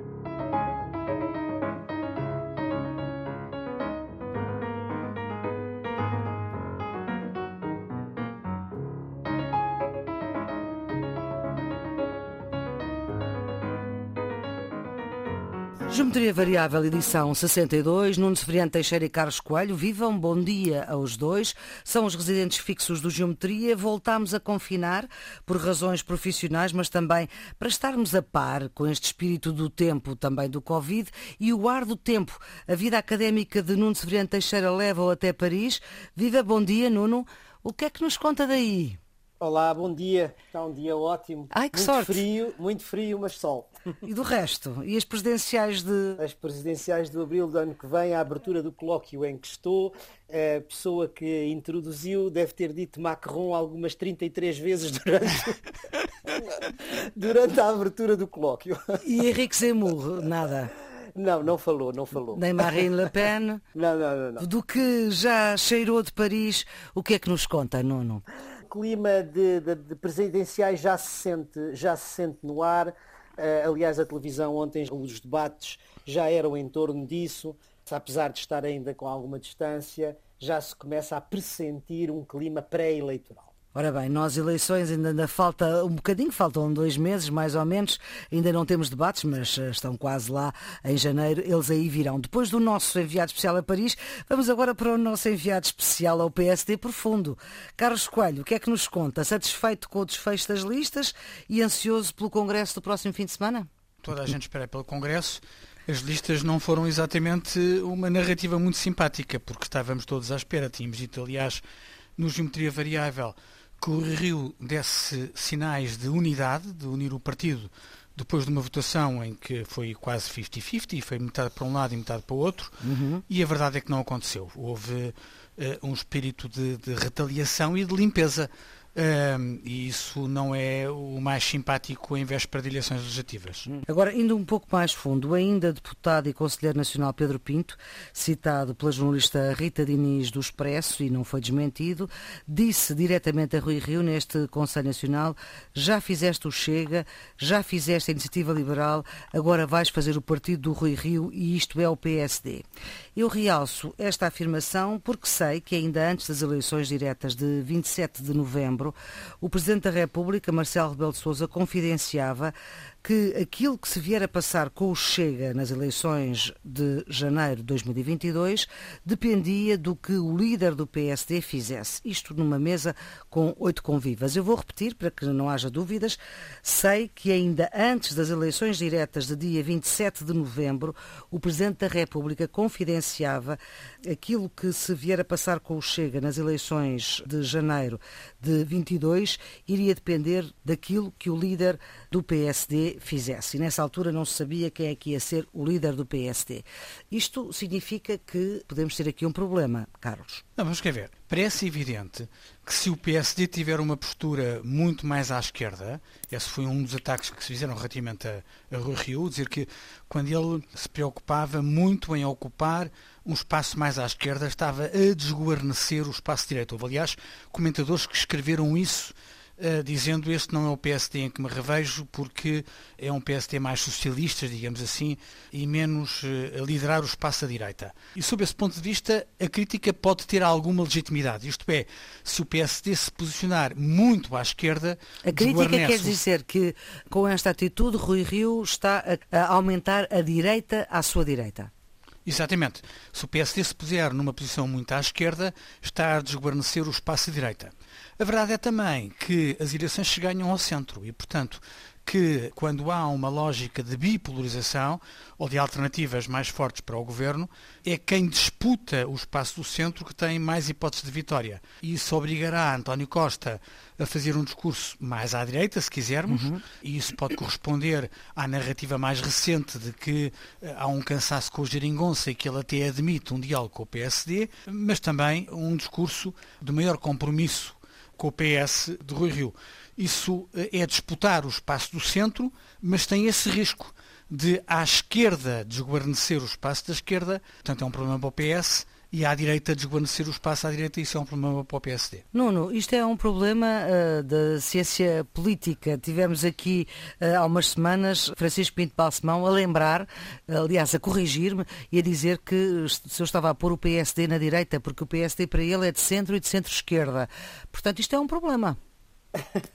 you Geometria Variável, edição 62, Nuno Severiano Teixeira e Carlos Coelho. Vivam, bom dia aos dois. São os residentes fixos do Geometria. Voltámos a confinar por razões profissionais, mas também para estarmos a par com este espírito do tempo, também do Covid, e o ar do tempo. A vida académica de Nuno Severiano Teixeira leva-o até Paris. Viva, bom dia, Nuno. O que é que nos conta daí? Olá, bom dia. Está um dia ótimo. Ai, que muito sorte. frio, muito frio, mas sol. E do resto? E as presidenciais de. As presidenciais do abril do ano que vem, a abertura do colóquio em que estou, a pessoa que introduziu deve ter dito Macron algumas 33 vezes durante, durante a abertura do colóquio. E Henrique Zemmour? Nada. Não, não falou, não falou. Nem Marine Le Pen? Não, não, não, não. Do que já cheirou de Paris, o que é que nos conta, Nuno? Clima de, de- de presidenciais já se sente, já se sente no ar. Eh, aliás, a televisão ontem, os debates já eram em torno disso. Apesar de estar ainda com alguma distância, já se começa a pressentir um clima pré-eleitoral. Ora bem, nós eleições ainda, ainda falta um bocadinho, faltam dois meses mais ou menos, ainda não temos debates, mas eh, estão quase lá em janeiro, eles aí virão. Depois do nosso enviado especial a Paris, vamos agora para o nosso enviado especial ao PSD Profundo. Carlos Coelho, o que é que nos conta? Satisfeito com o desfecho das listas e ansioso pelo Congresso do próximo fim de semana? toda a gente espera pelo Congresso. As listas não foram exatamente uma narrativa muito simpática, porque estávamos todos à espera. Tínhamos dito, aliás, no Geometria Variável, Rio desse sinais de unidade, de unir o partido, depois de uma votação em que foi quase 50-50, foi metade para um lado e metade para o outro, e a verdade é que não aconteceu. Houve eh, um espírito de, de retaliação e de limpeza. Ahm, e isso não é o mais simpático em véspera de eleições legislativas. Agora, indo um pouco mais fundo, ainda deputado e conselheiro nacional Pedro Pinto, citado pela jornalista Rita Diniz do Expresso e não foi desmentido, disse diretamente a Rui Rio neste Conselho Nacional, já fizeste o Chega, já fizeste a Iniciativa Liberal, agora vais fazer o partido do Rui Rio e isto é o PSD. Eu realço esta afirmação porque sei que ainda antes das eleições diretas de 27 de novembro, o Presidente da República, Marcelo Rebelo de Sousa, confidenciava que aquilo que se vier a passar com o Chega nas eleições de janeiro de 2022 dependia do que o líder do PSD fizesse. Isto numa mesa com oito convivas. Eu vou repetir para que não haja dúvidas. Sei que ainda antes das eleições diretas de dia 27 de novembro, o Presidente da República confidenciava aquilo que se vier a passar com o Chega nas eleições de janeiro de 22 iria depender daquilo que o líder do PSD fizesse. E nessa altura não se sabia quem é que ia ser o líder do PSD. Isto significa que podemos ter aqui um problema, Carlos. Não, vamos quer ver. Parece evidente que se o PSD tiver uma postura muito mais à esquerda, esse foi um dos ataques que se fizeram relativamente a, a Rui Rio, dizer que quando ele se preocupava muito em ocupar um espaço mais à esquerda, estava a desguarnecer o espaço direito. Houve, aliás, comentadores que escreveram isso Uh, dizendo este não é o PSD em que me revejo porque é um PSD mais socialista, digamos assim, e menos uh, a liderar o espaço à direita. E sob esse ponto de vista, a crítica pode ter alguma legitimidade. Isto é, se o PSD se posicionar muito à esquerda, A crítica quer dizer que com esta atitude Rui Rio está a, a aumentar a direita à sua direita. Exatamente. Se o PSD se puser numa posição muito à esquerda, está a desguarnecer o espaço à direita. A verdade é também que as eleições se ganham ao centro e, portanto, que quando há uma lógica de bipolarização ou de alternativas mais fortes para o governo, é quem disputa o espaço do centro que tem mais hipóteses de vitória. E isso obrigará António Costa a fazer um discurso mais à direita, se quisermos, e isso pode corresponder à narrativa mais recente de que eh, há um cansaço com o geringonça e que ele até admite um diálogo com o PSD, mas também um discurso de maior compromisso com o PS de Rui Rio. Isso eh, é disputar o espaço do centro, mas tem esse risco de à esquerda desguarnecer o espaço da esquerda, portanto é um problema para o PS e à direita desguarnecer o espaço à direita, isso é um problema para o PSD. Nuno, isto é um problema uh, da ciência política. Tivemos aqui uh, há umas semanas Francisco Pinto Balsemão a lembrar, aliás, a corrigir-me e a dizer que se eu estava a pôr o PSD na direita, porque o PSD para ele é de centro e de centro-esquerda. Portanto, isto é um problema.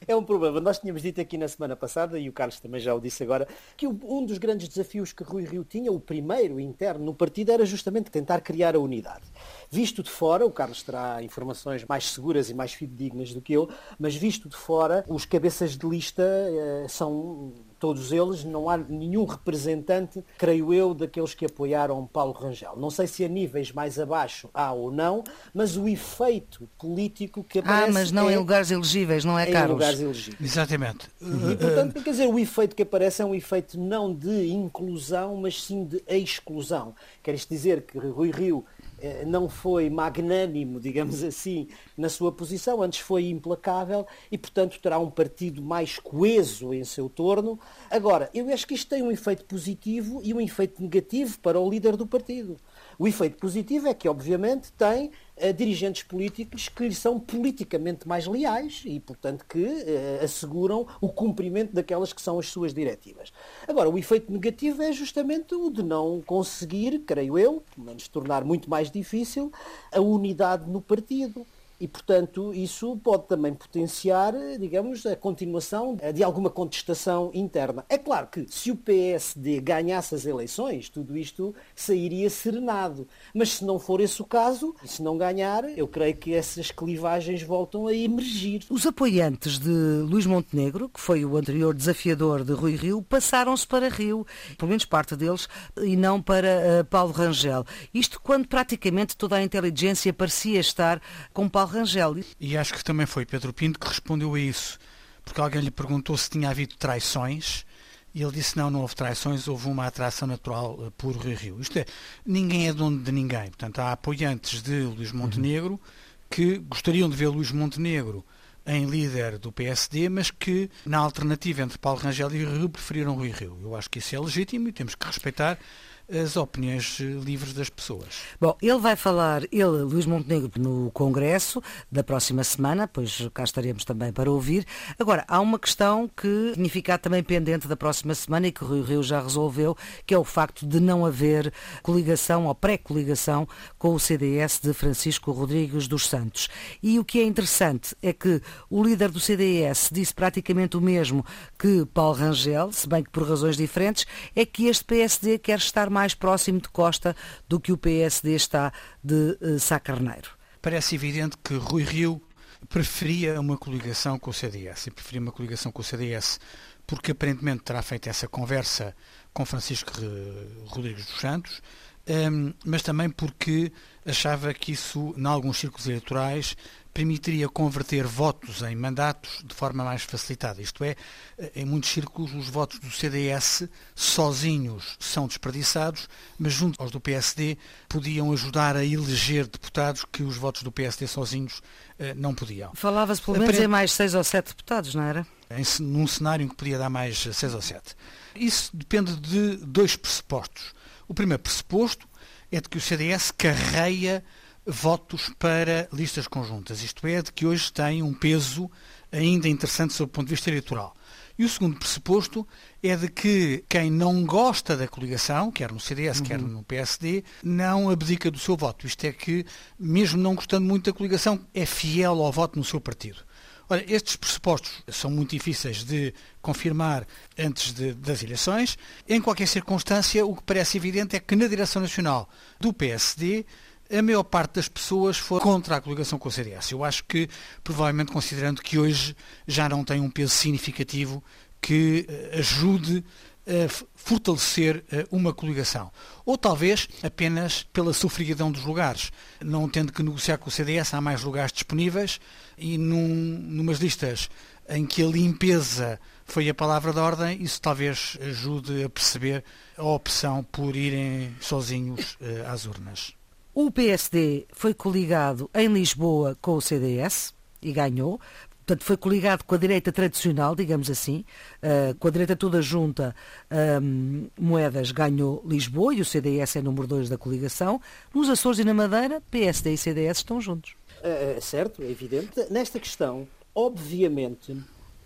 É um problema. Nós tínhamos dito aqui na semana passada, e o Carlos também já o disse agora, que um dos grandes desafios que Rui Rio tinha, o primeiro interno no partido, era justamente tentar criar a unidade. Visto de fora, o Carlos terá informações mais seguras e mais fidedignas do que eu, mas visto de fora, os cabeças de lista eh, são todos eles, não há nenhum representante, creio eu, daqueles que apoiaram Paulo Rangel. Não sei se a níveis mais abaixo há ou não, mas o efeito político que aparece. Ah, mas não é, em lugares elegíveis, não é, em Carlos? Em lugares elegíveis. Exatamente. E, portanto, quer dizer, o efeito que aparece é um efeito não de inclusão, mas sim de exclusão. Quer isto dizer que Rui Rio não foi magnânimo, digamos assim, na sua posição, antes foi implacável e, portanto, terá um partido mais coeso em seu torno. Agora, eu acho que isto tem um efeito positivo e um efeito negativo para o líder do partido. O efeito positivo é que, obviamente, tem uh, dirigentes políticos que lhe são politicamente mais leais e, portanto, que uh, asseguram o cumprimento daquelas que são as suas diretivas. Agora, o efeito negativo é justamente o de não conseguir, creio eu, pelo menos tornar muito mais difícil, a unidade no partido e, portanto, isso pode também potenciar, digamos, a continuação de alguma contestação interna. É claro que se o PSD ganhasse as eleições, tudo isto sairia serenado. Mas se não for esse o caso, se não ganhar, eu creio que essas clivagens voltam a emergir. Os apoiantes de Luís Montenegro, que foi o anterior desafiador de Rui Rio, passaram-se para Rio, pelo menos parte deles, e não para uh, Paulo Rangel. Isto quando praticamente toda a inteligência parecia estar com Paulo Rangel. E acho que também foi Pedro Pinto que respondeu a isso, porque alguém lhe perguntou se tinha havido traições e ele disse não, não houve traições, houve uma atração natural uh, por Rio Rio. Isto é, ninguém é dono de ninguém. Portanto, há apoiantes de Luís Montenegro uhum. que gostariam de ver Luís Montenegro em líder do PSD, mas que na alternativa entre Paulo Rangel e Rio preferiram Rui Rio. Eu acho que isso é legítimo e temos que respeitar as opiniões livres das pessoas. Bom, ele vai falar, ele, Luís Montenegro, no Congresso da próxima semana, pois cá estaremos também para ouvir. Agora, há uma questão que tinha ficado também pendente da próxima semana e que o Rio Rio já resolveu, que é o facto de não haver coligação ou pré-coligação com o CDS de Francisco Rodrigues dos Santos. E o que é interessante é que o líder do CDS disse praticamente o mesmo que Paulo Rangel, se bem que por razões diferentes, é que este PSD quer estar mais mais próximo de Costa do que o PSD está de uh, Sá Carneiro. Parece evidente que Rui Rio preferia uma coligação com o CDS e preferia uma coligação com o CDS porque aparentemente terá feito essa conversa com Francisco Rodrigues dos Santos, um, mas também porque achava que isso, em alguns círculos eleitorais, permitiria converter votos em mandatos de forma mais facilitada. Isto é, em muitos círculos, os votos do CDS sozinhos são desperdiçados, mas junto aos do PSD podiam ajudar a eleger deputados que os votos do PSD sozinhos eh, não podiam. Falava-se pelo menos em mais seis ou sete deputados, não era? Em, num cenário em que podia dar mais seis ou sete. Isso depende de dois pressupostos. O primeiro pressuposto é de que o CDS carreia votos para listas conjuntas, isto é, de que hoje tem um peso ainda interessante sob o ponto de vista eleitoral. E o segundo pressuposto é de que quem não gosta da coligação, quer no CDS, uhum. quer no PSD, não abdica do seu voto. Isto é que, mesmo não gostando muito da coligação, é fiel ao voto no seu partido. Ora, estes pressupostos são muito difíceis de confirmar antes de, das eleições. Em qualquer circunstância, o que parece evidente é que na direção nacional do PSD a maior parte das pessoas foi contra a coligação com o CDS. Eu acho que, provavelmente considerando que hoje já não tem um peso significativo que eh, ajude a fortalecer eh, uma coligação. Ou talvez apenas pela sofreguidão dos lugares. Não tendo que negociar com o CDS, há mais lugares disponíveis e num, numas listas em que a limpeza foi a palavra de ordem, isso talvez ajude a perceber a opção por irem sozinhos eh, às urnas. O PSD foi coligado em Lisboa com o CDS e ganhou. Portanto, foi coligado com a direita tradicional, digamos assim, uh, com a direita toda junta, um, Moedas ganhou Lisboa e o CDS é número 2 da coligação. Nos Açores e na Madeira, PSD e CDS estão juntos. É, certo, é evidente. Nesta questão, obviamente,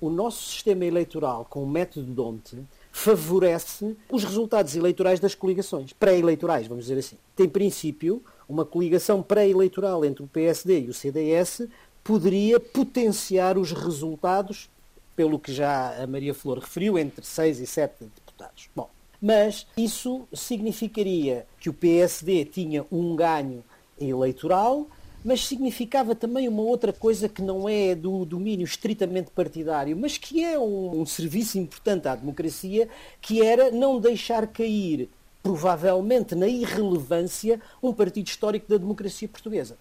o nosso sistema eleitoral com o método Donte favorece os resultados eleitorais das coligações, pré-eleitorais, vamos dizer assim. Tem princípio, uma coligação pré-eleitoral entre o PSD e o CDS poderia potenciar os resultados, pelo que já a Maria Flor referiu, entre 6 e 7 deputados. Bom, mas isso significaria que o PSD tinha um ganho eleitoral, mas significava também uma outra coisa que não é do domínio estritamente partidário, mas que é um, um serviço importante à democracia, que era não deixar cair, provavelmente na irrelevância, um partido histórico da democracia portuguesa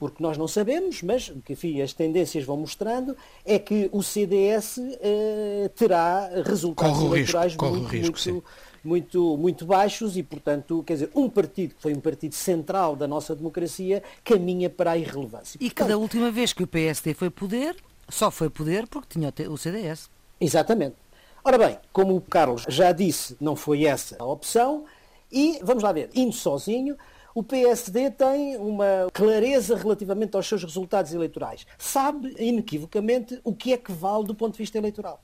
porque nós não sabemos, mas o que enfim, as tendências vão mostrando é que o CDS eh, terá resultados corre eleitorais risco, muito, risco, muito, muito, muito, baixos e, portanto, quer dizer, um partido que foi um partido central da nossa democracia caminha para a irrelevância. E portanto, que da última vez que o PSD foi poder, só foi poder porque tinha o CDS. Exatamente. Ora bem, como o Carlos já disse, não foi essa a opção, e vamos lá ver, indo sozinho, o PSD tem uma clareza relativamente aos seus resultados eleitorais. Sabe, inequivocamente, o que é que vale do ponto de vista eleitoral.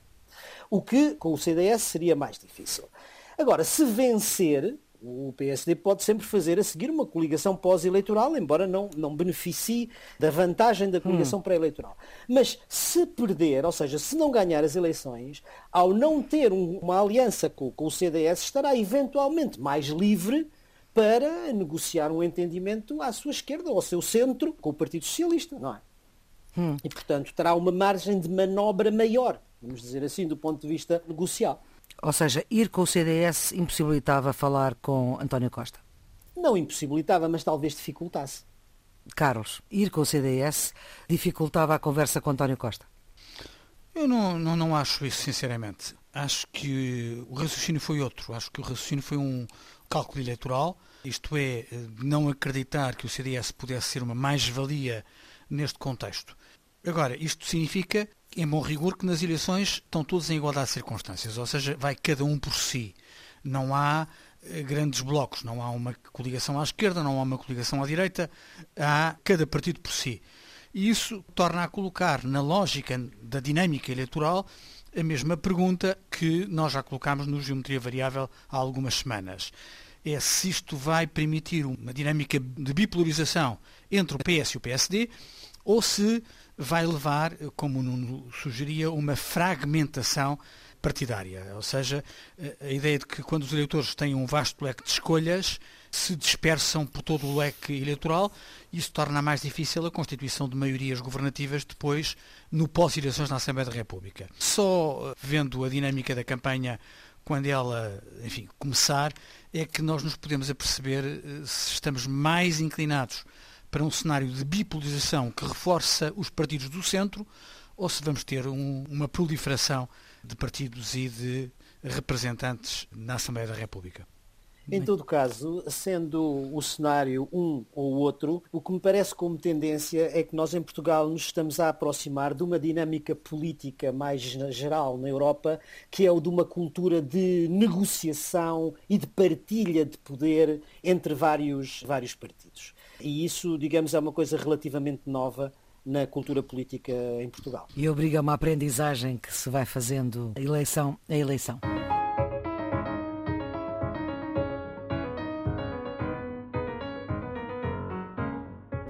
O que, com o CDS, seria mais difícil. Agora, se vencer, o PSD pode sempre fazer a seguir uma coligação pós-eleitoral, embora não, não beneficie da vantagem da coligação hum. pré-eleitoral. Mas se perder, ou seja, se não ganhar as eleições, ao não ter um, uma aliança com, com o CDS, estará eventualmente mais livre para negociar um entendimento à sua esquerda ou ao seu centro com o Partido Socialista, não é? Hum. E, portanto, terá uma margem de manobra maior, vamos dizer assim, do ponto de vista negocial. Ou seja, ir com o CDS impossibilitava falar com António Costa? Não impossibilitava, mas talvez dificultasse. Carlos, ir com o CDS dificultava a conversa com António Costa? Eu não, não, não acho isso, sinceramente. Acho que o raciocínio foi outro. Acho que o raciocínio foi um cálculo eleitoral isto é, não acreditar que o CDS pudesse ser uma mais-valia neste contexto. Agora, isto significa, em bom rigor, que nas eleições estão todos em igualdade de circunstâncias, ou seja, vai cada um por si. Não há eh, grandes blocos, não há uma coligação à esquerda, não há uma coligação à direita, há cada partido por si. E isso torna a colocar na lógica da dinâmica eleitoral a mesma pergunta que nós já colocámos no Geometria Variável há algumas semanas é se isto vai permitir uma dinâmica de bipolarização entre o PS e o PSD ou se vai levar, como o Nuno sugeria, uma fragmentação partidária. Ou seja, a ideia de que quando os eleitores têm um vasto leque de escolhas, se dispersam por todo o leque eleitoral, isso torna mais difícil a constituição de maiorias governativas depois no pós-eleições na Assembleia da República. Só vendo a dinâmica da campanha quando ela, enfim, começar, é que nós nos podemos aperceber eh, se estamos mais inclinados para um cenário de bipolarização que reforça os partidos do centro ou se vamos ter um, uma proliferação de partidos e de representantes na Assembleia da República. Em todo caso, sendo o cenário um ou outro, o que me parece como tendência é que nós em Portugal nos estamos a aproximar de uma dinâmica política mais geral na Europa, que é o de uma cultura de negociação e de partilha de poder entre vários, vários partidos. E isso, digamos, é uma coisa relativamente nova na cultura política em Portugal. E obriga uma aprendizagem que se vai fazendo eleição a eleição.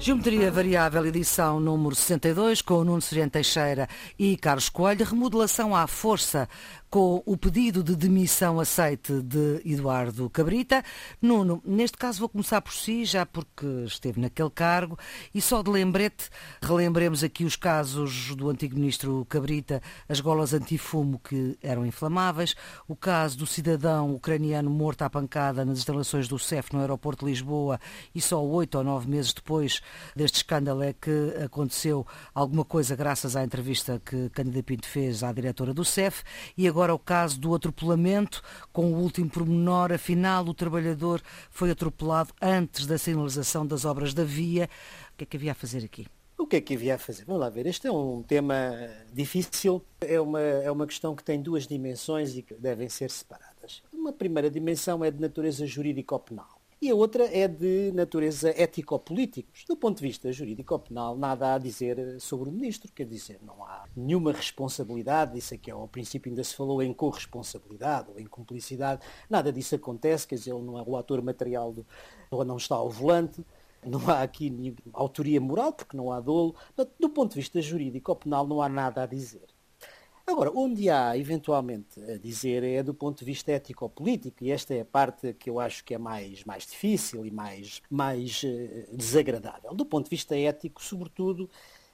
Geometria Variável, edição número 62, com o Nuno Sereno Teixeira e Carlos Coelho. Remodelação à força com o pedido de demissão aceite de Eduardo Cabrita. Nuno, neste caso vou começar por si, já porque esteve naquele cargo, e só de lembrete, relembremos aqui os casos do antigo ministro Cabrita, as golas antifumo que eram inflamáveis, o caso do cidadão ucraniano morto à pancada nas instalações do CEF no aeroporto de Lisboa, e só oito ou nove meses depois deste escândalo é que aconteceu alguma coisa graças à entrevista que Cândida Pinto fez à diretora do CEF, e agora agora o caso do atropelamento, com o último pormenor, afinal o trabalhador foi atropelado antes da sinalização das obras da via. O que é que havia a fazer aqui? O que é que havia a fazer? Vamos lá ver. Este é um tema difícil, é uma, é uma questão que tem duas dimensões e que devem ser separadas. Uma primeira dimensão é de natureza jurídico-penal e a outra é de natureza ético-política. Do ponto de vista jurídico-penal, nada a dizer sobre o ministro, quer dizer, não há nenhuma responsabilidade, isso aqui é ao princípio ainda se falou em corresponsabilidade ou em cumplicidade, nada disso acontece, quer dizer, ele não é o ator material do, ou não está ao volante, não há aqui autoria moral, porque não há dolo, do ponto de vista jurídico-penal não há nada a dizer. Agora, onde há eventualmente a dizer é do ponto de vista ético-político, e esta é a parte que eu acho que é mais, mais difícil e mais, mais uh, desagradável. Do ponto de vista ético, sobretudo,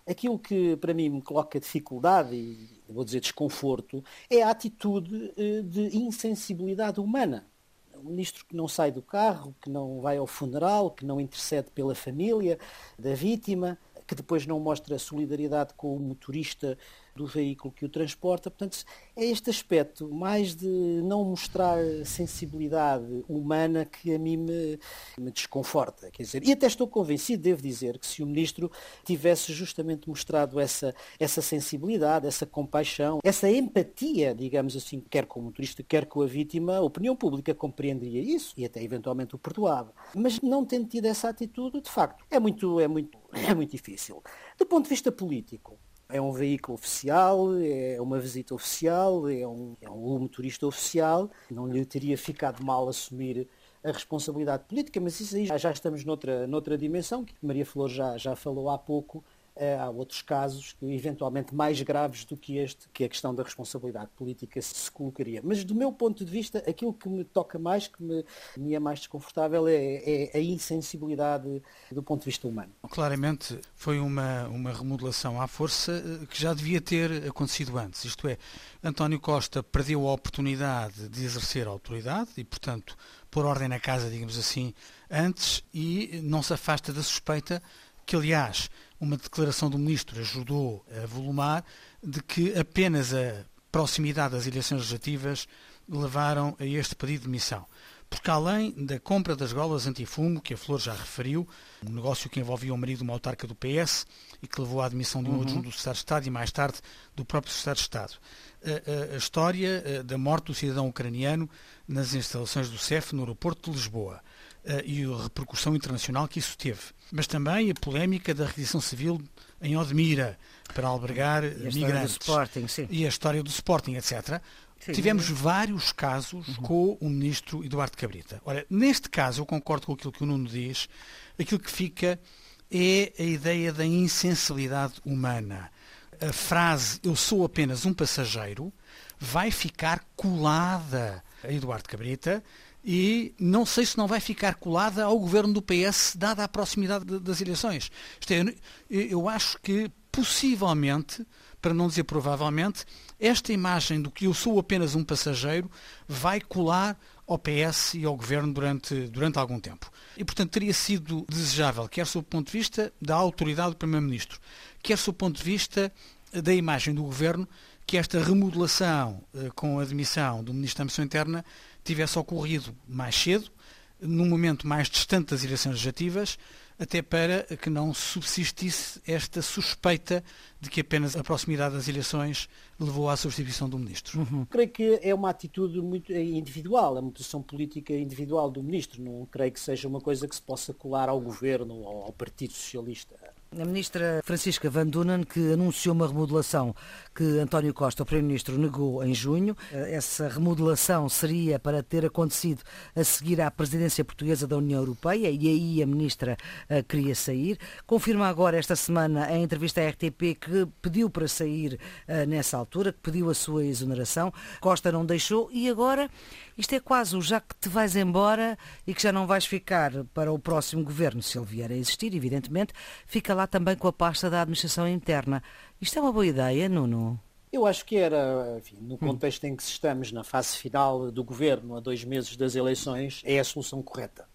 aquilo que para mim me coloca dificuldade e vou dizer desconforto é a atitude uh, de insensibilidade humana. O ministro que não sai do carro, que não vai ao funeral, que não intercede pela família da vítima, que depois não mostra solidariedade com o motorista do veículo que o transporta. Portanto, é este aspecto mais de não mostrar sensibilidade humana que a mim me, me desconforta. Quer dizer, e até estou convencido, devo dizer, que se o Ministro tivesse justamente mostrado essa, essa sensibilidade, essa compaixão, essa empatia, digamos assim, quer com o motorista, quer com a vítima, a opinião pública compreenderia isso e até eventualmente o perdoava. Mas não tendo tido essa atitude, de facto, é muito, é muito, é muito difícil. Do ponto de vista político, é um veículo oficial, é uma visita oficial, é um, é um motorista oficial, não lhe teria ficado mal assumir a responsabilidade política, mas isso aí já, já estamos noutra, noutra dimensão, que Maria Flor já, já falou há pouco, há outros casos, eventualmente mais graves do que este, que a questão da responsabilidade política se colocaria. Mas do meu ponto de vista, aquilo que me toca mais, que me, me é mais desconfortável, é, é, a insensibilidade do ponto de vista humano. Claramente foi uma, uma remodelação à força eh, que já devia ter acontecido antes. Isto é, António Costa perdeu a oportunidade de exercer a autoridade e, portanto, pôr ordem na casa, digamos assim, antes e não se afasta da suspeita que, aliás, uma declaração do ministro ajudou a volumar, de que apenas a proximidade das eleições legislativas levaram a este pedido de demissão. Porque além da compra das golas antifumo, que a Flor já referiu, um negócio que envolvia o marido de uma autarca do PS e que levou à admissão de um uhum. adjunto do Secretário de Estado e mais tarde do próprio Secretário de Estado. A, a, a história da morte do cidadão ucraniano nas instalações do CEF no aeroporto de Lisboa e a repercussão internacional que isso teve. Mas também a polémica da reedição civil em Odmira para albergar e migrantes. Sporting, e a história do Sporting, etc. Sim. Tivemos vários casos uhum. com o ministro Eduardo Cabrita. Ora, neste caso, eu concordo com aquilo que o Nuno diz, aquilo que fica é a ideia da insensibilidade humana. A frase eu sou apenas um passageiro vai ficar colada a Eduardo Cabrita e não sei se não vai ficar colada ao governo do PS, dada a proximidade de, das eleições. É, eu acho que possivelmente, para não dizer provavelmente, esta imagem do que eu sou apenas um passageiro vai colar ao PS e ao governo durante, durante algum tempo. E, portanto, teria sido desejável, quer sob o ponto de vista da autoridade do Primeiro-Ministro, quer sob o ponto de vista da imagem do governo, que esta remodelação eh, com a admissão do Ministro da Missão Interna tivesse ocorrido mais cedo, num momento mais distante das eleições legislativas, até para que não subsistisse esta suspeita de que apenas a proximidade das eleições levou à substituição do ministro. Uhum. Creio que é uma atitude muito individual, a motivação política individual do ministro. Não creio que seja uma coisa que se possa colar ao governo ou ao Partido Socialista. A ministra Francisca Van Dunen, que anunciou uma remodelação que António Costa, o Primeiro-Ministro, negou em junho. Essa remodelação seria para ter acontecido a seguir à presidência portuguesa da União Europeia e aí a ministra uh, queria sair. Confirma agora esta semana em entrevista à RTP que pediu para sair uh, nessa altura, que pediu a sua exoneração. Costa não deixou e agora isto é quase o já que te vais embora e que já não vais ficar para o próximo governo, se ele vier a existir, evidentemente, fica lá também com a pasta da administração interna. Isto é uma boa ideia, Nuno? Eu acho que era, enfim, no hum. contexto em que estamos na fase final do governo, a dois meses das eleições, é a solução correta.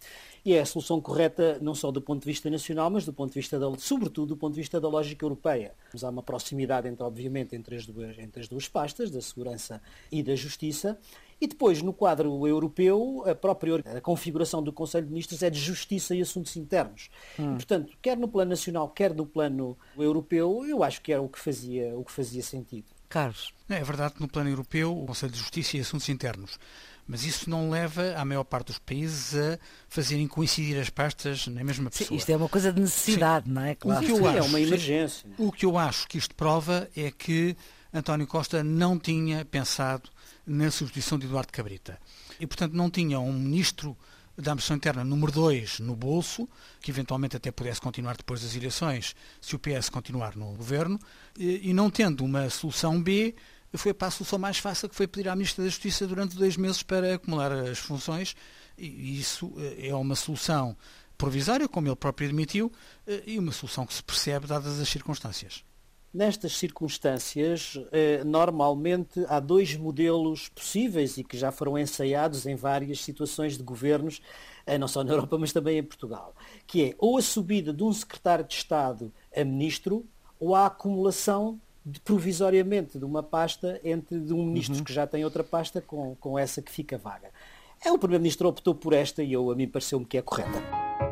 E é a solução correta não só do ponto de vista nacional, mas do ponto de vista, da, sobretudo, do ponto de vista da lógica europeia. Há uma proximidade, entre, obviamente, entre as, duas, entre as duas pastas, da segurança e da justiça, E depois, no quadro europeu, a própria a configuração do Conselho de Ministros é de Justiça e Assuntos Internos. Hum. E, portanto, quer no plano nacional, quer no plano europeu, eu acho que era o que fazia, o que fazia sentido. Carlos. É verdade que no plano europeu, o Conselho de Justiça e Assuntos Internos. Mas isso não leva a maior parte dos países a fazerem coincidir as pastas na mesma pessoa. Sim, isto é uma coisa de necessidade, sim. não é? Claro. O que eu acho, é uma emergência. O que eu acho que isto prova é que António Costa não tinha pensado na substituição de Eduardo Cabrita. E, portanto, não tinha um ministro da Administração Interna número 2 no bolso, que eventualmente até pudesse continuar depois das eleições, se o PS continuar no governo, e não tendo uma solução B, foi para a solução mais fácil, que foi pedir à Ministra da Justiça durante dois meses para acumular as funções, e isso eh, é uma solução provisória, como ele próprio admitiu, eh, e uma solução que se percebe dadas as circunstâncias. Nestas circunstâncias, eh, normalmente há dois modelos possíveis e que já foram ensaiados em várias situações de governos, não só na Europa, mas também em Portugal, que é ou a subida de um secretário de Estado a ministro ou a acumulação de, provisoriamente de uma pasta entre de um ministro uhum. que já tem outra pasta com, com essa que fica vaga. É, o Primeiro-Ministro optou por esta e eu, a mim pareceu-me que é correta.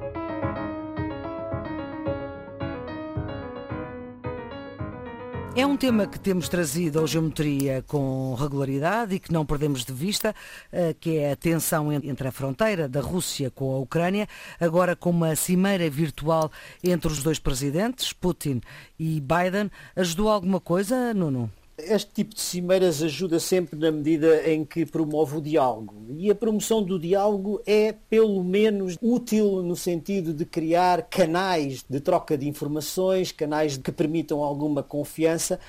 É um tema que temos trazido ao Geometria com regularidade e que não perdemos de vista, eh, que é a tensão entre a fronteira da Rússia com a Ucrânia, agora com uma cimeira virtual entre os dois presidentes, Putin e Biden. Ajudou alguma coisa, Nuno? Este tipo de cimeiras ajuda sempre na medida em que promove o diálogo. E a promoção do diálogo é, pelo menos, útil no sentido de criar canais de troca de informações, canais que permitam alguma confiança.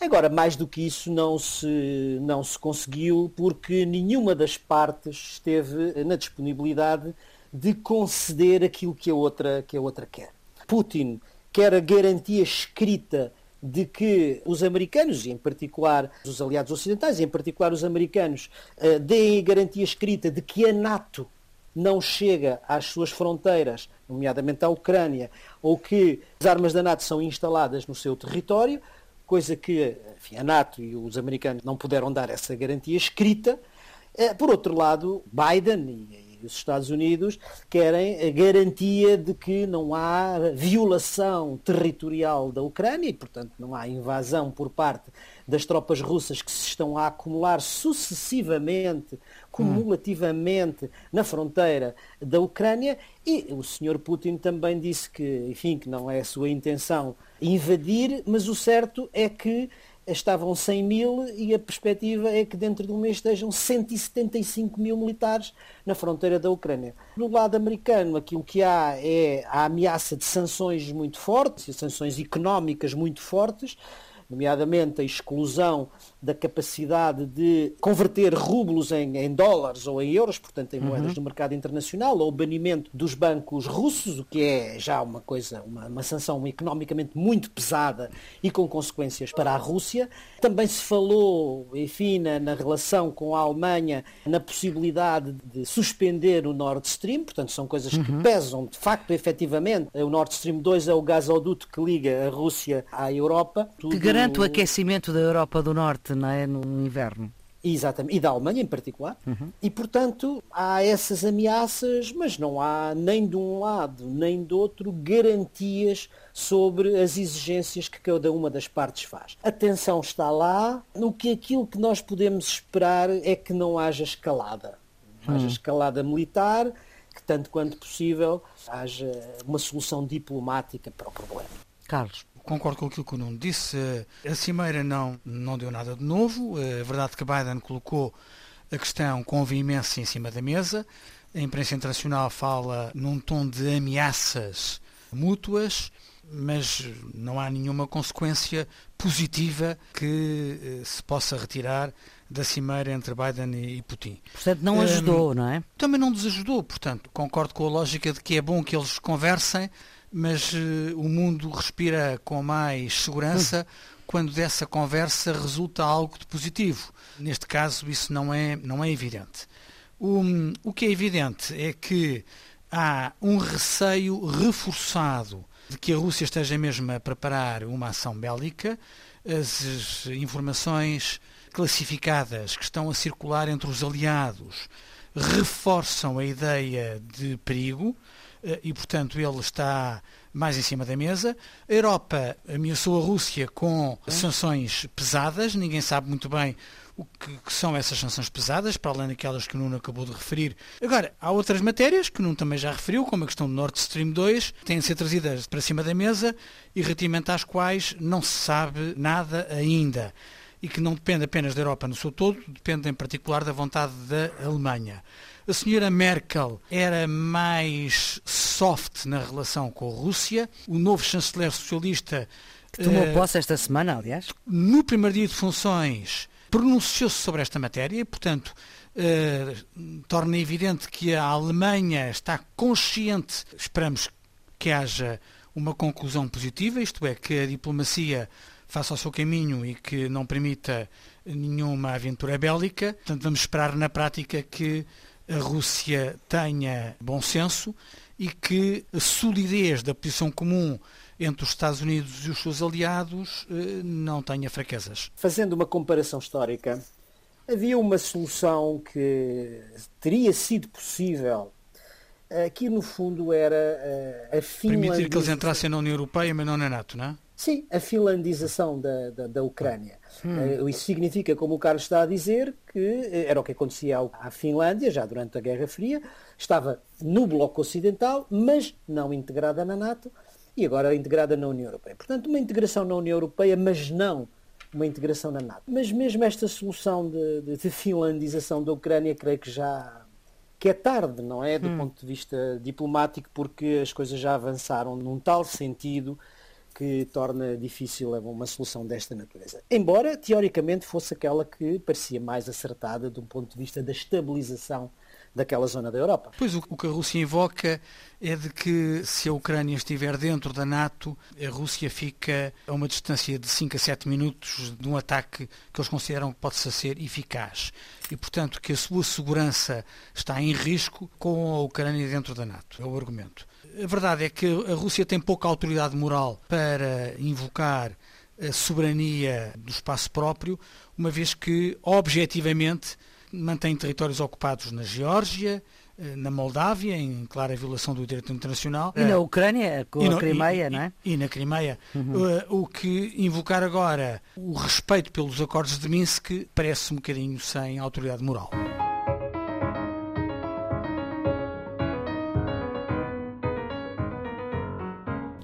Agora, mais do que isso, não se, não se conseguiu, porque nenhuma das partes esteve na disponibilidade de conceder aquilo que a outra, que a outra quer. Putin quer a garantia escrita de que os americanos, e em particular os aliados ocidentais, e em particular os americanos, uh, deem garantia escrita de que a NATO não chega às suas fronteiras, nomeadamente à Ucrânia, ou que as armas da NATO são instaladas no seu território, coisa que enfim, a NATO e os americanos não puderam dar essa garantia escrita. Uh, por outro lado, Biden e os Estados Unidos querem a garantia de que não há violação territorial da Ucrânia e, portanto, não há invasão por parte das tropas russas que se estão a acumular sucessivamente, cumulativamente na fronteira da Ucrânia e o Sr. Putin também disse que, enfim, que não é a sua intenção invadir, mas o certo é que estavam 100 mil e a perspectiva é que dentro de um mês estejam 175 mil militares na fronteira da Ucrânia. No lado americano, aquilo que há é a ameaça de sanções muito fortes, sanções económicas muito fortes, nomeadamente a exclusão da capacidade de converter rublos em, em dólares ou em euros, portanto em moedas uhum. do mercado internacional, ou o banimento dos bancos russos, o que é já uma coisa, uma, uma sanção economicamente muito pesada e com consequências para a Rússia. Também se falou, enfim, na, na relação com a Alemanha, na possibilidade de suspender o Nord Stream, portanto são coisas que uhum. pesam de facto, efetivamente. O Nord Stream 2 é o gasoduto que liga a Rússia à Europa. Tudo... Que garante o aquecimento da Europa do Norte não é? no inverno. Exatamente, e da Alemanha em particular. Uhum. E, portanto, há essas ameaças, mas não há nem de um lado nem do outro garantias sobre as exigências que cada uma das partes faz. A tensão está lá, no que aquilo que nós podemos esperar é que não haja escalada. Não haja uhum. escalada militar, que tanto quanto possível haja uma solução diplomática para o problema. Carlos concordo com aquilo que o Nuno disse. A Cimeira não, não deu nada de novo. É verdade que Biden colocou a questão com veemência em cima da mesa. A imprensa internacional fala num tom de ameaças mútuas, mas não há nenhuma consequência positiva que eh, se possa retirar da cimeira entre Biden e Putin. Portanto, não ajudou, um, não é? Também não desajudou, portanto, concordo com a lógica de que é bom que eles conversem, mas uh, o mundo respira com mais segurança hum. quando dessa conversa resulta algo de positivo. Neste caso, isso não é, não é evidente. O, o que é evidente é que há um receio reforçado de que a Rússia esteja mesmo a preparar uma ação bélica. As informações classificadas que estão a circular entre os aliados reforçam a ideia de perigo e, portanto, ele está mais em cima da mesa. A Europa ameaçou a Rússia com sanções pesadas, ninguém sabe muito bem o que, que, são essas sanções pesadas, para além daquelas que o Nuno acabou de referir. Agora, há outras matérias que o Nuno também já referiu, como a questão do Nord Stream 2, que têm de ser trazidas para cima da mesa e relativamente às quais não se sabe nada ainda e que não depende apenas da Europa no seu todo, depende em particular da vontade da Alemanha. A senhora Merkel era mais soft na relação com a Rússia. O novo chanceler socialista. Que tomou uh, posse esta semana, aliás. No primeiro dia de funções, pronunciou-se sobre esta matéria, portanto, uh, torna evidente que a Alemanha está consciente, esperamos que haja uma conclusão positiva, isto é, que a diplomacia faça o seu caminho e que não permita nenhuma aventura bélica. Portanto, vamos esperar na prática que a Rússia tenha bom senso e que a solidez da posição comum entre os Estados Unidos e os seus aliados eh, não tenha fraquezas. Fazendo uma comparação histórica, havia uma solução que teria sido possível, eh, que no fundo era eh, a Finlandia... Permitir que eles entrassem na União Europeia, mas não na NATO, não é? Sim, a finlandização da, da, da Ucrânia. Hum. Isso significa, como o Carlos está a dizer, que era o que acontecia à Finlândia, já durante a Guerra Fria, estava no Bloco Ocidental, mas não integrada na NATO, e agora integrada na União Europeia. Portanto, uma integração na União Europeia, mas não uma integração na NATO. Mas mesmo esta solução de, de, de finlandização da Ucrânia, creio que já que é tarde, não é? Do hum. ponto de vista diplomático, porque as coisas já avançaram num tal sentido que torna difícil uma solução desta natureza. Embora, teoricamente, fosse aquela que parecia mais acertada do ponto de vista da estabilização daquela zona da Europa. Pois o, que a Rússia invoca é de que se a Ucrânia estiver dentro da NATO, a Rússia fica a uma distância de 5 a 7 minutos de um ataque que eles consideram que pode ser eficaz. E, portanto, que a sua segurança está em risco com a Ucrânia dentro da NATO. É o argumento. A verdade é que a Rússia tem pouca autoridade moral para invocar a soberania do espaço próprio, uma vez que, objetivamente, mantém territórios ocupados na Geórgia, eh, na Moldávia, em clara violação do direito internacional. E na Ucrânia, com a Crimeia, não é? E, e na Crimeia. Uhum. Uh, o que invocar agora o respeito pelos acordos de Minsk parece um bocadinho sem autoridade moral.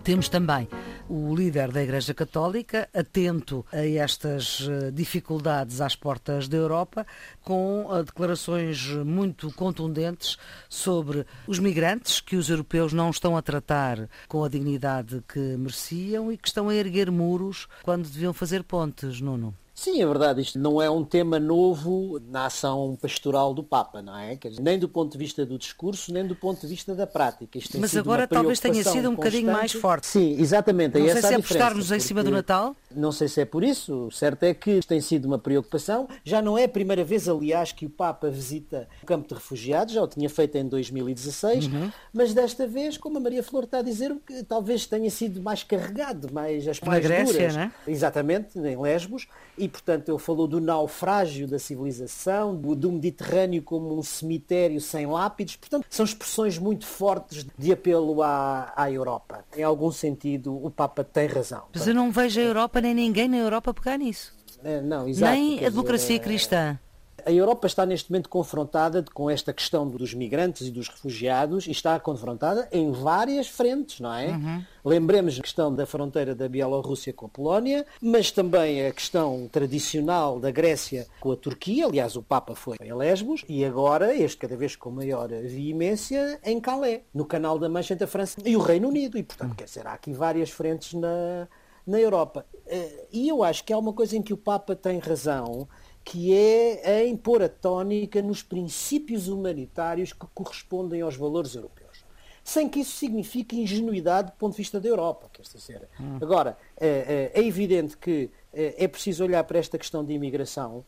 Temos também o líder da Igreja Católica, atento a estas eh, dificuldades às portas da Europa, com eh, declarações muito contundentes sobre os migrantes que os europeus não estão a tratar com a dignidade que mereciam e que estão a erguer muros quando deviam fazer pontes, Nuno. Sim, é verdade. Isto não é um tema novo na ação pastoral do Papa, não é? Nem do ponto de vista do discurso, nem do ponto de vista da prática. Mas agora talvez tenha sido um bocadinho mais forte. Sim, exatamente. Não sei se é apostar-nos em cima do Natal. Não sei se é por isso. O certo é que tem sido uma preocupação. Já não é a primeira vez, aliás, que o Papa visita o campo de refugiados. Já o tinha feito em 2016. Uhum. Mas desta vez, como a Maria Flor está a dizer, talvez tenha sido mais carregado, mais as mais Grécia, duras. Né? Exatamente, em Lesbos e, portanto, ele falou do naufrágio da civilização, do Mediterrâneo como um cemitério sem lápides. Portanto, são expressões muito fortes de apelo à, à Europa. Em algum sentido, o Papa tem razão. Mas eu não vejo a Europa nem ninguém na Europa pegar nisso. É, não, exato, nem a democracia dizer, cristã. A Europa está neste momento confrontada com esta questão dos migrantes e dos refugiados e está confrontada em várias frentes, não é? Uhum. Lembremos a questão da fronteira da Bielorrússia com a Polónia, mas também a questão tradicional da Grécia com a Turquia. Aliás, o Papa foi a Lesbos e agora, este cada vez com maior veemência, em Calais, no canal da Mancha entre a França e o Reino Unido. E, portanto, quer dizer, há aqui várias frentes na, na Europa. Eh, e eu acho que há uma coisa em que o Papa tem razão, que é a impor a tónica nos princípios humanitários que correspondem aos valores europeus. Sem que isso signifique ingenuidade do ponto de vista da Europa. Quer dizer. Hum. Agora, é, é, evidente que é, é preciso olhar para esta questão de imigração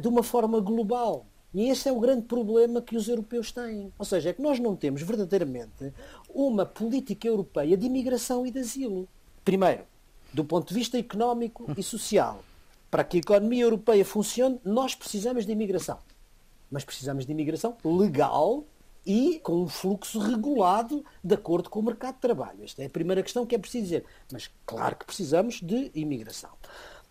de uma forma global. E esse é o grande problema que os europeus têm. Ou seja, é que nós não temos verdadeiramente uma política europeia de imigração e de asilo. Primeiro, do ponto de vista económico e social para que a economia europeia funcione, nós precisamos de imigração. Mas precisamos de imigração legal e com um fluxo regulado de acordo com o mercado de trabalho. Esta é a primeira questão que é preciso dizer. Mas claro que precisamos de imigração.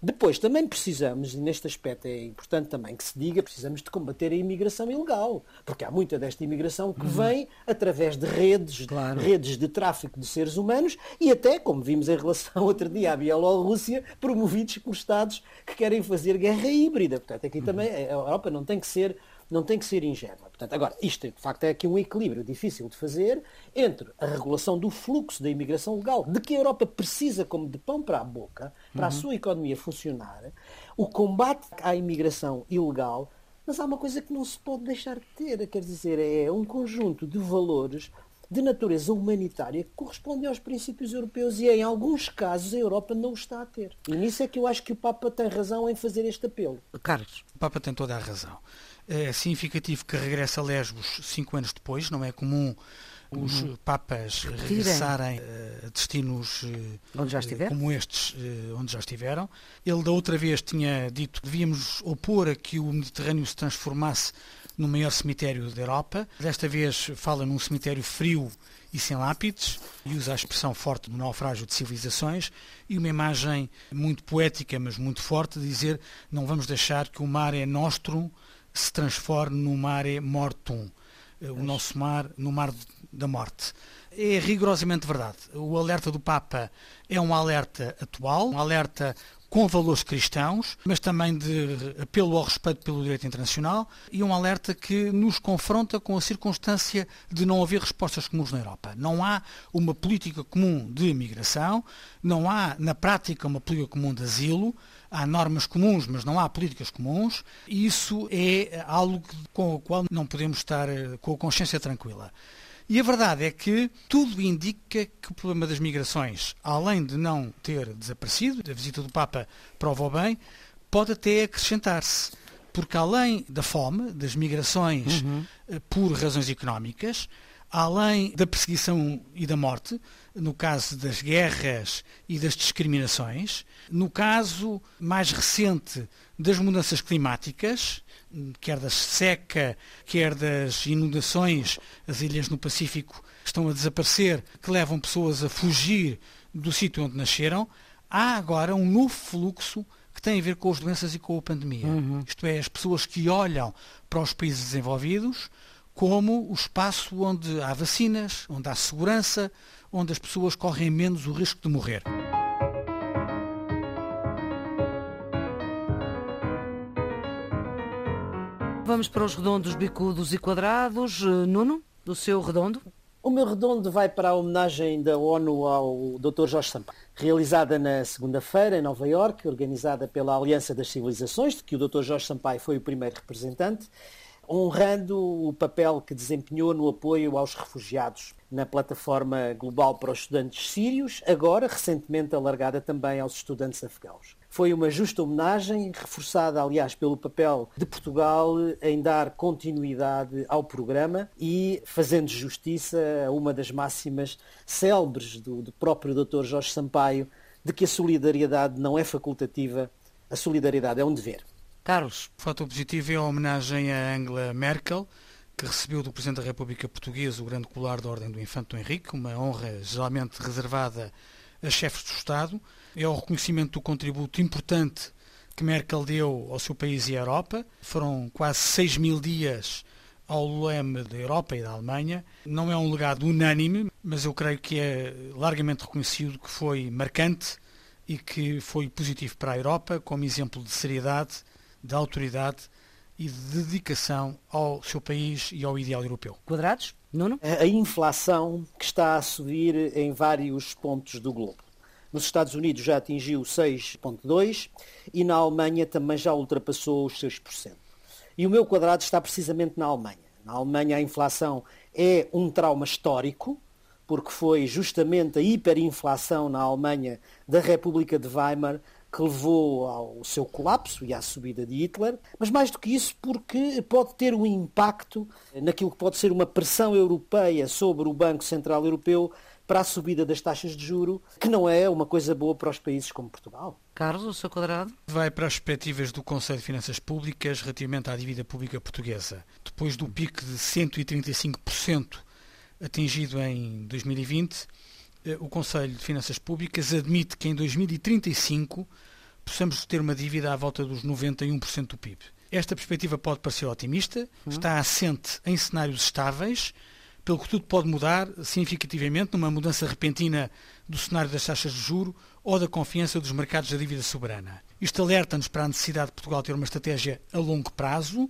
Depois, também precisamos, e neste aspecto é importante também que se diga, precisamos de combater a imigração ilegal, porque há muita desta imigração que uhum. vem através de redes, claro. redes de tráfico de seres humanos e até, como vimos em relação outro dia à Bielorrússia, promovidos por Estados que querem fazer guerra híbrida. Portanto, aqui uhum. também a Europa não tem que ser não tem que ser ingênua. Portanto, agora, isto de facto é aqui um equilíbrio difícil de fazer entre a regulação do fluxo da imigração legal, de que a Europa precisa como de pão para a boca, para uhum. a sua economia funcionar, o combate à imigração ilegal, mas há uma coisa que não se pode deixar de ter, quer dizer, é um conjunto de valores de natureza humanitária que correspondem aos princípios europeus e em alguns casos a Europa não o está a ter. E nisso é que eu acho que o Papa tem razão em fazer este apelo. Carlos, o Papa tem toda a razão. É significativo que regresse a Lesbos cinco anos depois, não é comum os uhum. papas regressarem a destinos eh, como estes, eh, onde já estiveram. Ele da outra vez tinha dito que devíamos opor a que o Mediterrâneo se transformasse no maior cemitério da Europa. Desta vez fala num cemitério frio e sem lápides, e usa a expressão forte do naufrágio de civilizações, e uma imagem muito poética, mas muito forte, de dizer não vamos deixar que o mar é nostrum se transforme no mare mortum, eh, o nosso mar no mar da morte. É rigorosamente verdade. O alerta do Papa é um alerta atual, um alerta com valores cristãos, mas também de apelo ao respeito pelo direito internacional e um alerta que nos confronta com a circunstância de não haver respostas comuns na Europa. Não há uma política comum de imigração, não há na prática uma política comum de asilo, há normas comuns, mas não há políticas comuns, e isso é algo com o qual não podemos estar eh, com a consciência tranquila. E a verdade é que tudo indica que o problema das migrações, além de não ter desaparecido, a visita do Papa prova bem, pode até acrescentar-se. Porque além da fome, das migrações uhum. por razões económicas, além da perseguição e da morte, no caso das guerras e das discriminações, no caso mais recente das mudanças climáticas, quer da seca, quer das inundações, as ilhas no Pacífico estão a desaparecer, que levam pessoas a fugir do sítio onde nasceram, há agora um novo fluxo que tem a ver com as doenças e com a pandemia. Uhum. Isto é, as pessoas que olham para os países desenvolvidos como o espaço onde há vacinas, onde há segurança, onde as pessoas correm menos o risco de morrer. Vamos para os redondos, bicudos e quadrados. Eh, Nuno, do seu redondo? O meu redondo vai para a homenagem da ONU ao Dr. Jorge Sampaio, realizada na segunda-feira em Nova Iorque, organizada pela Aliança das Civilizações, de que o Dr. Jorge Sampaio foi o primeiro representante, honrando o papel que desempenhou no apoio aos refugiados na plataforma global para os estudantes sírios, agora recentemente alargada também aos estudantes afegãos. Foi uma justa homenagem, reforçada, aliás, pelo papel de Portugal em dar continuidade ao programa e fazendo justiça a uma das máximas célebres do, do próprio Dr. Jorge Sampaio, de que a solidariedade não é facultativa, a solidariedade é um dever. Carlos. O fator positivo é a homenagem a Angela Merkel, que recebeu do Presidente da República Portuguesa o grande colar da Ordem do Infante Henrique, uma honra geralmente reservada a chefes de Estado é o reconhecimento do contributo importante que Merkel deu ao seu país e à Europa. Foram quase 6 mil dias ao leme da Europa e da Alemanha. Não é um legado unânime, mas eu creio que é largamente reconhecido que foi marcante e que foi positivo para a Europa, como exemplo de seriedade, de autoridade e de dedicação ao seu país e ao ideal europeu. Quadrados? Nuno? A inflação que está a subir em vários pontos do globo. Nos Estados Unidos já atingiu 6,2% e na Alemanha também já ultrapassou os 6%. E o meu quadrado está precisamente na Alemanha. Na Alemanha a inflação é um trauma histórico, porque foi justamente a hiperinflação na Alemanha da República de Weimar que levou ao seu colapso e à subida de Hitler, mas mais do que isso porque pode ter um impacto naquilo que pode ser uma pressão europeia sobre o Banco Central Europeu para a subida das taxas de juro, que não é uma coisa boa para os países como Portugal. Carlos, o seu quadrado? Vai para as perspectivas do Conselho de Finanças Públicas relativamente à dívida pública portuguesa. Depois do pico de 135% atingido em 2020, eh, o Conselho de Finanças Públicas admite que em 2035 possamos ter uma dívida à volta dos 91% do PIB. Esta perspectiva pode parecer otimista, está assente em cenários estáveis, pelo que tudo pode mudar significativamente numa mudança repentina do cenário das taxas de juro ou da confiança dos mercados da dívida soberana. Isto alerta-nos para a necessidade de Portugal ter uma estratégia a longo prazo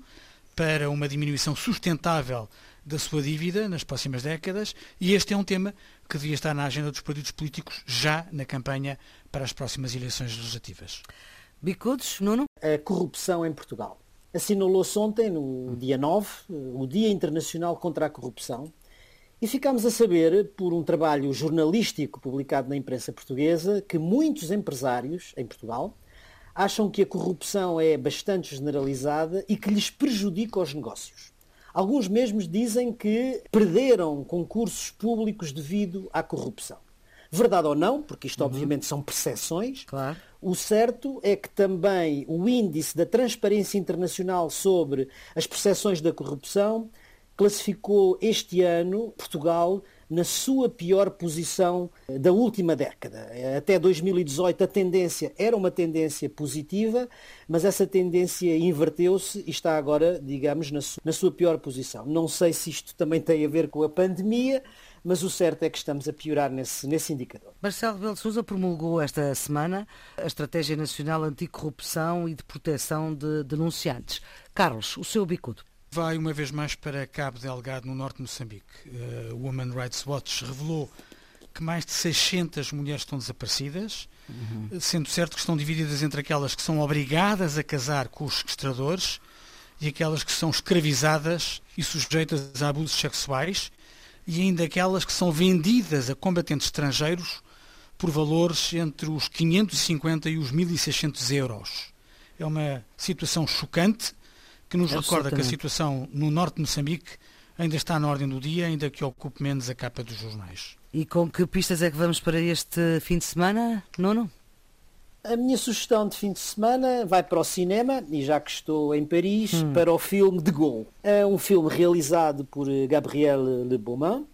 para uma diminuição sustentável da sua dívida nas próximas décadas e este é um tema que devia estar na agenda dos partidos políticos já na campanha para as próximas eleições legislativas. Bicudos, Nuno? A corrupção em Portugal. Assinalou-se ontem, no dia 9, o Dia Internacional contra a Corrupção, e ficámos a saber, por um trabalho jornalístico publicado na imprensa portuguesa, que muitos empresários em Portugal acham que a corrupção é bastante generalizada e que lhes prejudica os negócios. Alguns mesmos dizem que perderam concursos públicos devido à corrupção. Verdade ou não, porque isto uhum. obviamente são percepções, claro. o certo é que também o índice da transparência internacional sobre as percepções da corrupção classificou este ano Portugal na sua pior posição eh, da última década. Até 2018 a tendência era uma tendência positiva, mas essa tendência inverteu-se e está agora, digamos, na, su na sua pior posição. Não sei se isto também tem a ver com a pandemia, mas o certo é que estamos a piorar nesse, nesse indicador. Marcelo Rebelo Sousa promulgou esta semana a Estratégia Nacional Anticorrupção e de Proteção de Denunciantes. Carlos, o seu bicudo vai uma vez mais para Cabo Delgado, no norte de Moçambique. Uh, o Human Rights Watch revelou que mais de 600 mulheres estão desaparecidas, uhum. sendo certo que estão divididas entre aquelas que são obrigadas a casar com os sequestradores e aquelas que são escravizadas e sujeitas a abusos sexuais e ainda aquelas que são vendidas a combatentes estrangeiros por valores entre os 550 e os 1.600 euros. É uma situação chocante que nos recorda que a situação no norte de Moçambique ainda está na ordem do dia, ainda que ocupe menos a capa dos jornais. E com que pistas é que vamos para este fim de semana, Nuno? A minha sugestão de fim de semana vai para o cinema, e já que estou em Paris, hum. para o filme De Gaulle. É um filme realizado por Gabriel Le Beaumont,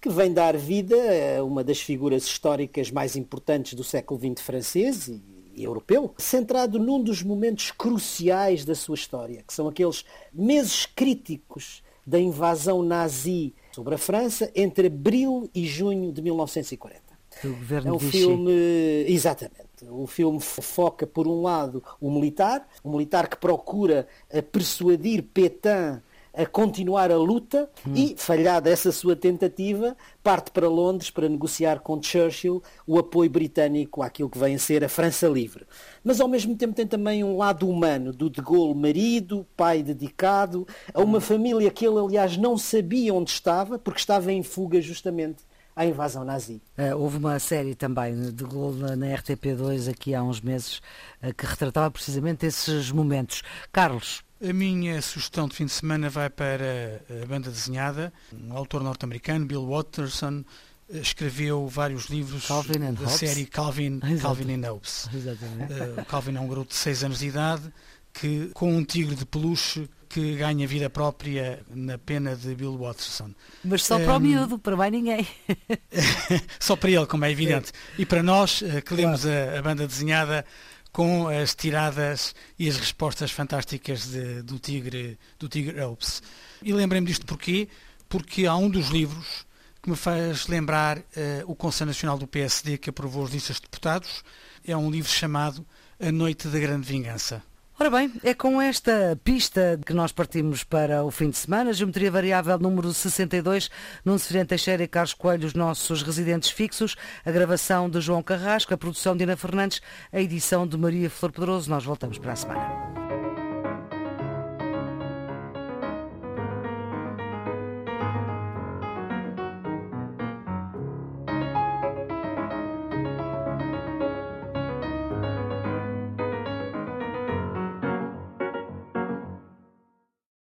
que vem dar vida a uma das figuras históricas mais importantes do século XX francês e europeu, centrado num dos momentos cruciais da sua história, que são aqueles meses críticos da invasão nazi sobre a França entre abril e junho de 1940. é um filme, exatamente. O filme foca, por um lado, o militar, o militar que procura persuadir Pétain a continuar a luta hum. e, falhada essa sua tentativa, parte para Londres para negociar com Churchill o apoio britânico àquilo que vem a ser a França livre. Mas ao mesmo tempo tem também um lado humano do de Gaulle marido, pai dedicado, a uma hum. família que ele aliás não sabia onde estava, porque estava em fuga justamente à invasão nazi. Uh, houve uma série também de Gaulle na RTP2 aqui há uns meses uh, que retratava precisamente esses momentos. Carlos, a minha sugestão de fim de semana vai para a banda desenhada. Um autor norte-americano, Bill Watterson, escreveu vários livros da Hobbes. série Calvin, Calvin and Hobbes. Uh, Calvin é um garoto de 6 anos de idade que, com um tigre de peluche que ganha vida própria na pena de Bill Watterson. Mas só para um, o miúdo, para mais ninguém. só para ele, como é evidente. E para nós, uh, que lemos a, a banda desenhada, com as tiradas e as respostas fantásticas de, do Tigre do Tigre Alps. E lembrei-me disto porquê? Porque há um dos livros que me faz lembrar uh, o Conselho Nacional do PSD que aprovou os listas de deputados. É um livro chamado A Noite da Grande Vingança. Ora bem, é com esta pista que nós partimos para o fim de semana. Geometria Variável número 62, Nuno Severino Teixeira e Carlos Coelho, os nossos residentes fixos. A gravação de João Carrasco, a produção de Ana Fernandes, a edição de Maria Flor Pedroso. Nós voltamos para a semana.